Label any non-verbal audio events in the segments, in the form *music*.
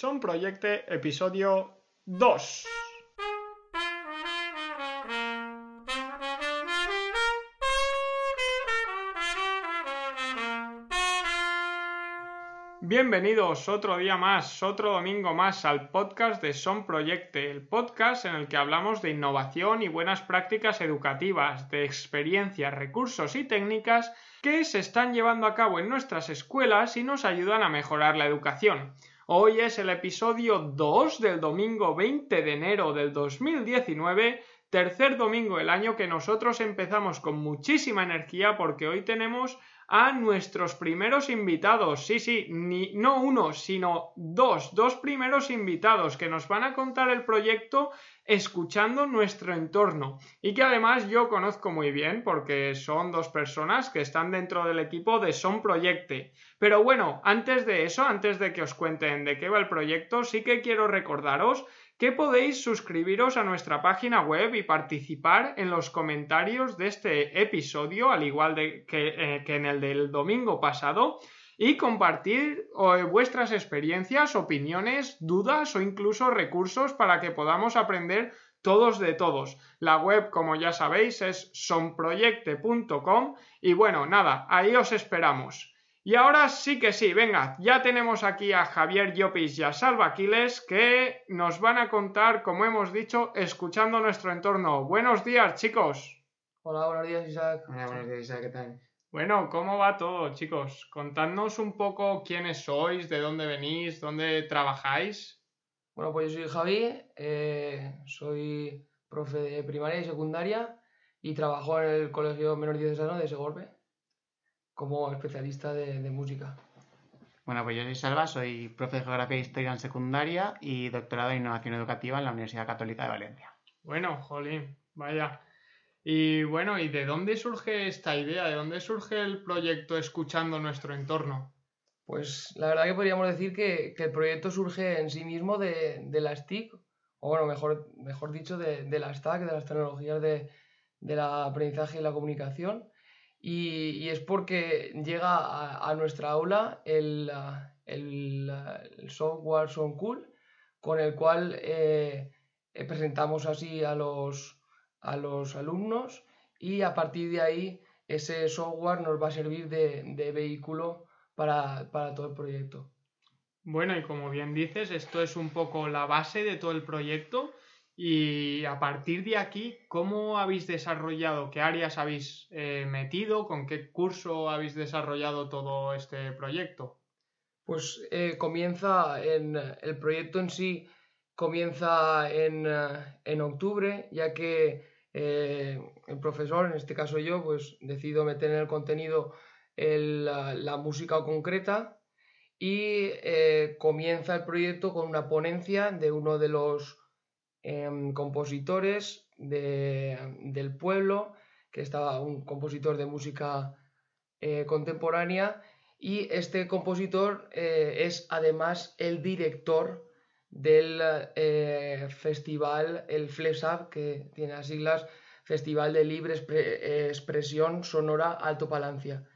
Son Proyecte, episodio 2. Bienvenidos otro día más, otro domingo más al podcast de Son Proyecte, el podcast en el que hablamos de innovación y buenas prácticas educativas, de experiencias, recursos y técnicas que se están llevando a cabo en nuestras escuelas y nos ayudan a mejorar la educación. Hoy es el episodio 2 del domingo 20 de enero del 2019, tercer domingo del año que nosotros empezamos con muchísima energía porque hoy tenemos a nuestros primeros invitados. Sí, sí, no uno, sino dos, dos primeros invitados que nos van a contar el proyecto escuchando nuestro entorno y que además yo conozco muy bien porque son dos personas que están dentro del equipo de Son Proyecte. Pero bueno, antes de eso, antes de que os cuenten de qué va el proyecto, sí que quiero recordaros que podéis suscribiros a nuestra página web y participar en los comentarios de este episodio, al igual eh, que en el del domingo pasado, y compartir vuestras experiencias, opiniones, dudas o incluso recursos para que podamos aprender todos de todos. La web, como ya sabéis, es sonproyecte.com y bueno, nada, ahí os esperamos. Y ahora sí que sí, venga, ya tenemos aquí a Javier Llopis y a Salva Aquiles que nos van a contar, como hemos dicho, escuchando nuestro entorno. Buenos días, chicos. Hola, buenos días, Isaac. Hola, buenos días, Isaac, ¿qué tal? Bueno, ¿cómo va todo, chicos? Contadnos un poco quiénes sois, de dónde venís, dónde trabajáis. Bueno, pues yo soy Javi, eh, soy profe de primaria y secundaria y trabajo en el Colegio Menor Diocesano de Segorbe como especialista de, música. Bueno, pues yo soy Salva, soy profe de Geografía e Historia en secundaria y doctorado en Innovación Educativa en la Universidad Católica de Valencia. Bueno, jolín, vaya. Y bueno, ¿y de dónde surge esta idea? ¿De dónde surge el proyecto Escuchando nuestro entorno? Pues la verdad que podríamos decir que, el proyecto surge en sí mismo de, de, las TIC, o bueno, mejor, mejor dicho, de, de las TAC, de las tecnologías de, del aprendizaje y la comunicación y, es porque llega a, nuestra aula el, el, software SoundCool con el cual eh, eh, presentamos así a los, a los alumnos y a partir de ahí ese software nos va a servir de, de vehículo para, para todo el proyecto. Bueno, y como bien dices, esto es un poco la base de todo el proyecto y a partir de aquí, ¿cómo habéis desarrollado? ¿Qué áreas habéis eh, metido? ¿Con qué curso habéis desarrollado todo este proyecto? Pues eh, comienza en el proyecto en sí comienza en, eh, octubre, ya que el profesor, en este caso yo, pues decido meter en el contenido la, música concreta y comienza el proyecto con una ponencia de uno de los Em, compositores del pueblo, que estaba un compositor de música eh, contemporánea, y este compositor eh, es además el director del eh, festival, el FLESAB, que tiene las siglas Festival de Libre Expresión Sonora Alto Palancia.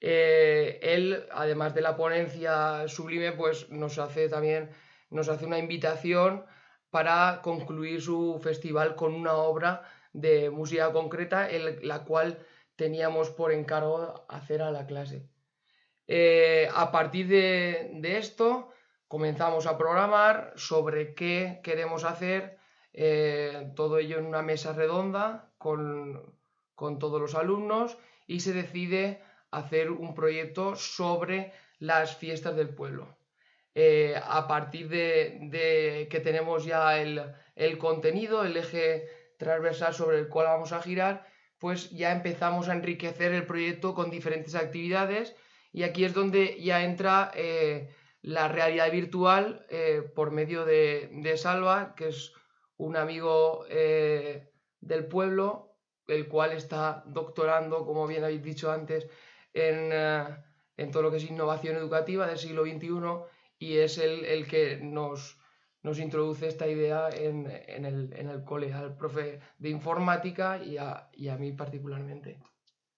él, además de la ponencia sublime, pues nos hace también nos hace una invitación para concluir su festival con una obra de música concreta, la cual teníamos por encargo hacer a la clase. Eh, a partir de, esto comenzamos a programar sobre qué queremos hacer, eh, todo ello en una mesa redonda con todos los alumnos y se decide hacer un proyecto sobre las fiestas del pueblo. Eh, a partir de, que tenemos ya el, contenido, el eje transversal sobre el cual vamos a girar, pues ya empezamos a enriquecer el proyecto con diferentes actividades. Y aquí es donde ya entra eh, la realidad virtual eh, por medio de, de, Salva, que es un amigo eh, del pueblo, el cual está doctorando, como bien habéis dicho antes, en, eh, en todo lo que es innovación educativa del siglo XXI y es el, el que nos, nos introduce esta idea en, en, el, en, el, cole, al profe de informática y a, y a mí particularmente.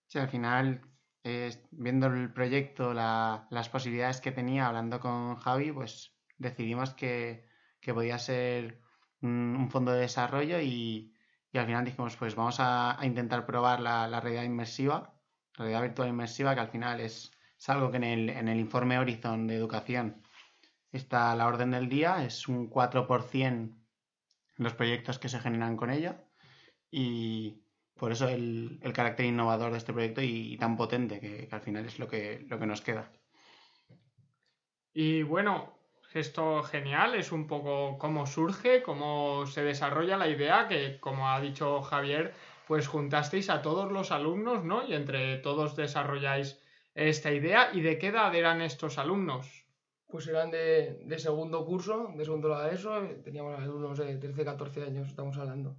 Sí, al final, eh, viendo el proyecto, la, las posibilidades que tenía, hablando con Javi, pues decidimos que, que podía ser un, un, fondo de desarrollo y, y, al final dijimos, pues vamos a, a intentar probar la, la, realidad inmersiva, realidad virtual inmersiva, que al final es, es algo que en el, en el informe Horizon de educación está a la orden del día, es un 4% los proyectos que se generan con ella y por eso el, el carácter innovador de este proyecto y, tan potente que, que, al final es lo que, lo que nos queda. Y bueno, esto genial, es un poco cómo surge, cómo se desarrolla la idea, que como ha dicho Javier, pues juntasteis a todos los alumnos, ¿no? Y entre todos desarrolláis esta idea. ¿Y de qué edad eran estos alumnos? Pues eran de, de, segundo curso, de segundo la ESO, teníamos alumnos de 13, 14 años, estamos hablando.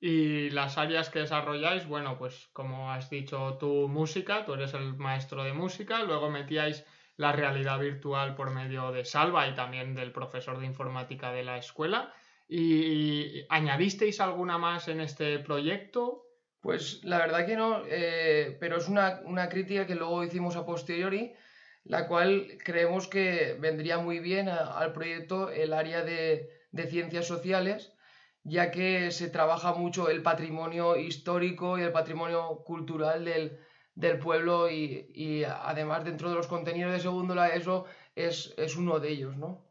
Y las áreas que desarrolláis, bueno, pues como has dicho tú, música, tú eres el maestro de música, luego metíais la realidad virtual por medio de Salva y también del profesor de informática de la escuela. ¿Y añadisteis alguna más en este proyecto? Pues la verdad que no, eh, pero es una, una crítica que luego hicimos a posteriori, la cual creemos que vendría muy bien al proyecto el área de, ciencias sociales, ya que se trabaja mucho el patrimonio histórico y el patrimonio cultural del, pueblo y, y, además dentro de los contenidos de segundo la ESO es, es uno de ellos, ¿no?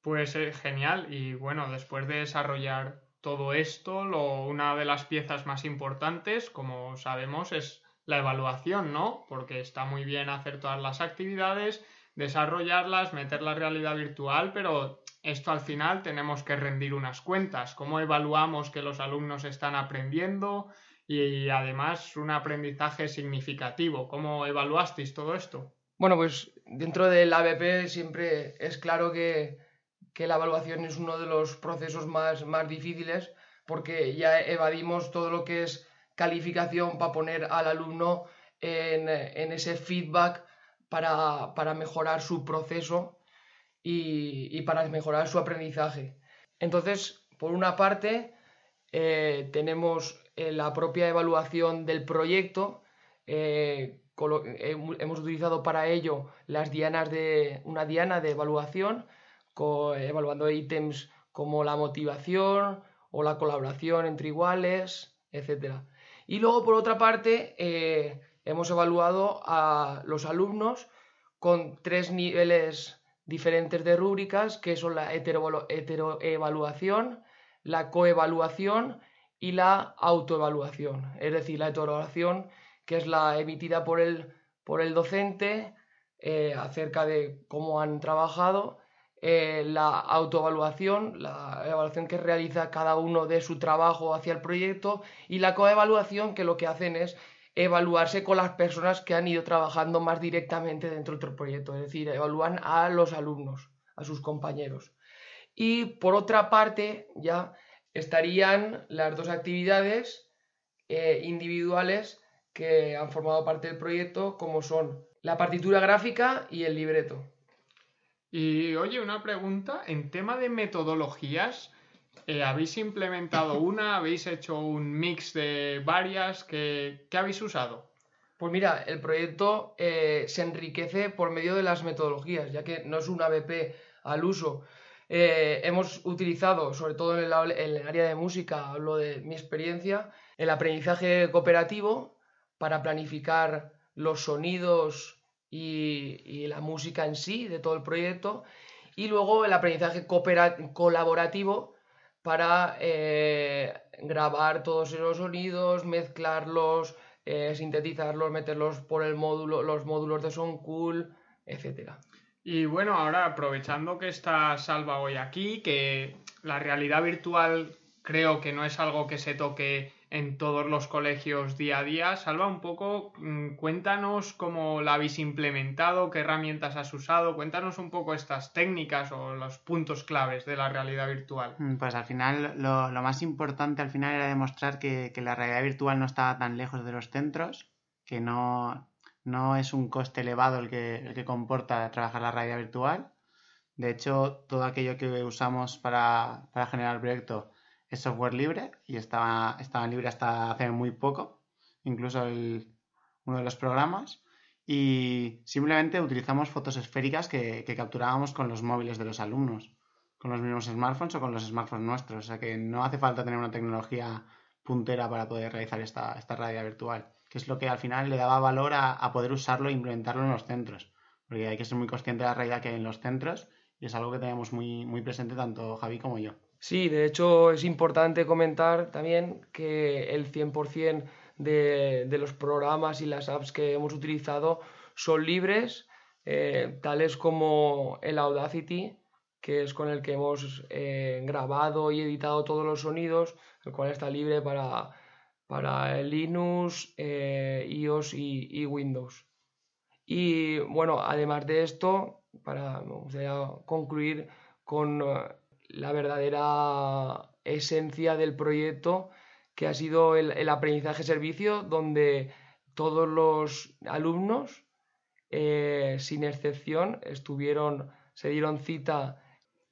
Pues eh, genial y bueno, después de desarrollar todo esto, lo, una de las piezas más importantes, como sabemos, es la evaluación, ¿no? Porque está muy bien hacer todas las actividades, desarrollarlas, meter la realidad virtual, pero esto al final tenemos que rendir unas cuentas. ¿Cómo evaluamos que los alumnos están aprendiendo? Y además un aprendizaje significativo. ¿Cómo evaluasteis todo esto? Bueno, pues dentro del ABP siempre es claro que, que la evaluación es uno de los procesos más, más difíciles porque ya evadimos todo lo que es calificación para poner al alumno en, ese feedback para, mejorar su proceso y, y, para mejorar su aprendizaje. Entonces, por una parte, eh, tenemos eh, la propia evaluación del proyecto. Eh, hemos utilizado para ello las dianas de una diana de evaluación, evaluando ítems como la motivación o la colaboración entre iguales, etcétera. Y luego, por otra parte, eh, hemos evaluado a los alumnos con tres niveles diferentes de rúbricas, que son la heteroevaluación, la coevaluación y la autoevaluación. Es decir, la heteroevaluación, que es la emitida por el, por el docente eh, acerca de cómo han trabajado, eh, la autoevaluación, la evaluación que realiza cada uno de su trabajo hacia el proyecto y la coevaluación que lo que hacen es evaluarse con las personas que han ido trabajando más directamente dentro del proyecto, es decir, evalúan a los alumnos, a sus compañeros. Y por otra parte, ya estarían las dos actividades eh, individuales que han formado parte del proyecto, como son la partitura gráfica y el libreto. Y oye, una pregunta, en tema de metodologías, eh, ¿habéis implementado *laughs* una? ¿Habéis hecho un mix de varias? ¿Qué, qué habéis usado? Pues mira, el proyecto eh, se enriquece por medio de las metodologías, ya que no es un ABP al uso. Eh, hemos utilizado, sobre todo en el, en el área de música, hablo de mi experiencia, el aprendizaje cooperativo para planificar los sonidos y, la música en sí de todo el proyecto y luego el aprendizaje colaborativo para eh, grabar todos esos sonidos, mezclarlos, eh, sintetizarlos, meterlos por el módulo, los módulos de Soundcool, etc. Y bueno, ahora aprovechando que está Salva hoy aquí, que la realidad virtual creo que no es algo que se toque en todos los colegios día a día. Salva, un poco, mm, cuéntanos cómo la habéis implementado, qué herramientas has usado, cuéntanos un poco estas técnicas o los puntos claves de la realidad virtual. Mm, pues al final, lo, más importante al final era demostrar que, la realidad virtual no estaba tan lejos de los centros, que no, no es un coste elevado el que, el que comporta trabajar la realidad virtual. De hecho, todo aquello que usamos para, para generar el proyecto es software libre y estaba, estaba libre hasta hace muy poco, incluso uno de los programas. Y simplemente utilizamos fotos esféricas que, capturábamos con los móviles de los alumnos, con los mismos smartphones o con los smartphones nuestros. O sea que no hace falta tener una tecnología puntera para poder realizar esta, esta realidad virtual, que es lo que al final le daba valor a, a poder usarlo e implementarlo en los centros. Porque hay que ser muy consciente de la realidad que hay en los centros y es algo que tenemos muy, muy presente tanto Javi como yo. Sí, de hecho es importante comentar también que el 100% de, de los programas y las apps que hemos utilizado son libres, eh, tales como el Audacity, que es con el que hemos eh, grabado y editado todos los sonidos, el cual está libre para, para Linux, eh, iOS y, Windows. Y bueno, además de esto, para concluir con la verdadera esencia del proyecto, que ha sido el, aprendizaje servicio, donde todos los alumnos, eh, sin excepción, estuvieron, se dieron cita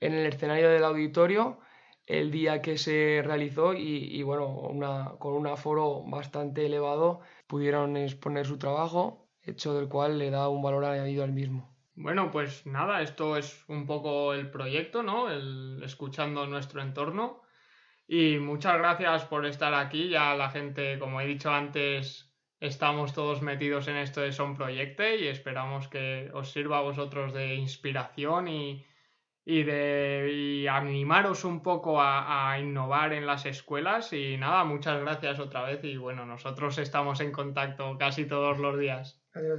en el escenario del auditorio el día que se realizó y, bueno, con un aforo bastante elevado pudieron exponer su trabajo, hecho del cual le da un valor añadido al mismo. Bueno, pues nada, esto es un poco el proyecto, ¿no? El escuchando nuestro entorno. Y muchas gracias por estar aquí. Ya la gente, como he dicho antes, estamos todos metidos en esto de Son Proyecte y esperamos que os sirva a vosotros de inspiración y, de animaros un poco a, innovar en las escuelas. Y nada, muchas gracias otra vez. Y bueno, nosotros estamos en contacto casi todos los días. Adiós,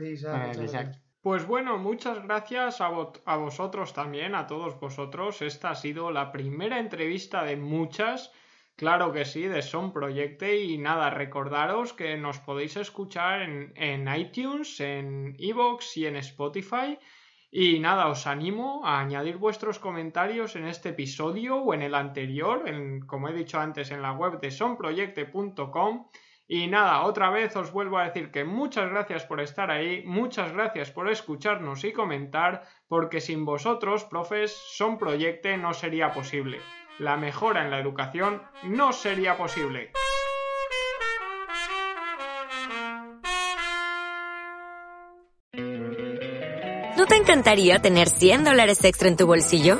pues bueno, muchas gracias a, vosotros también, a todos vosotros. Esta ha sido la primera entrevista de muchas, claro que sí, de Son Proyecte. Y nada, recordaros que nos podéis escuchar en, iTunes, en Evox y en Spotify. Y nada, os animo a añadir vuestros comentarios en este episodio o en el anterior, en, como he dicho antes, en la web de sonproyecte.com y nada, otra vez os vuelvo a decir que muchas gracias por estar ahí, muchas gracias por escucharnos y comentar, porque sin vosotros, profes, Son Proyecte no sería posible. La mejora en la educación no sería posible. ¿No te encantaría tener 100 dólares extra en tu bolsillo?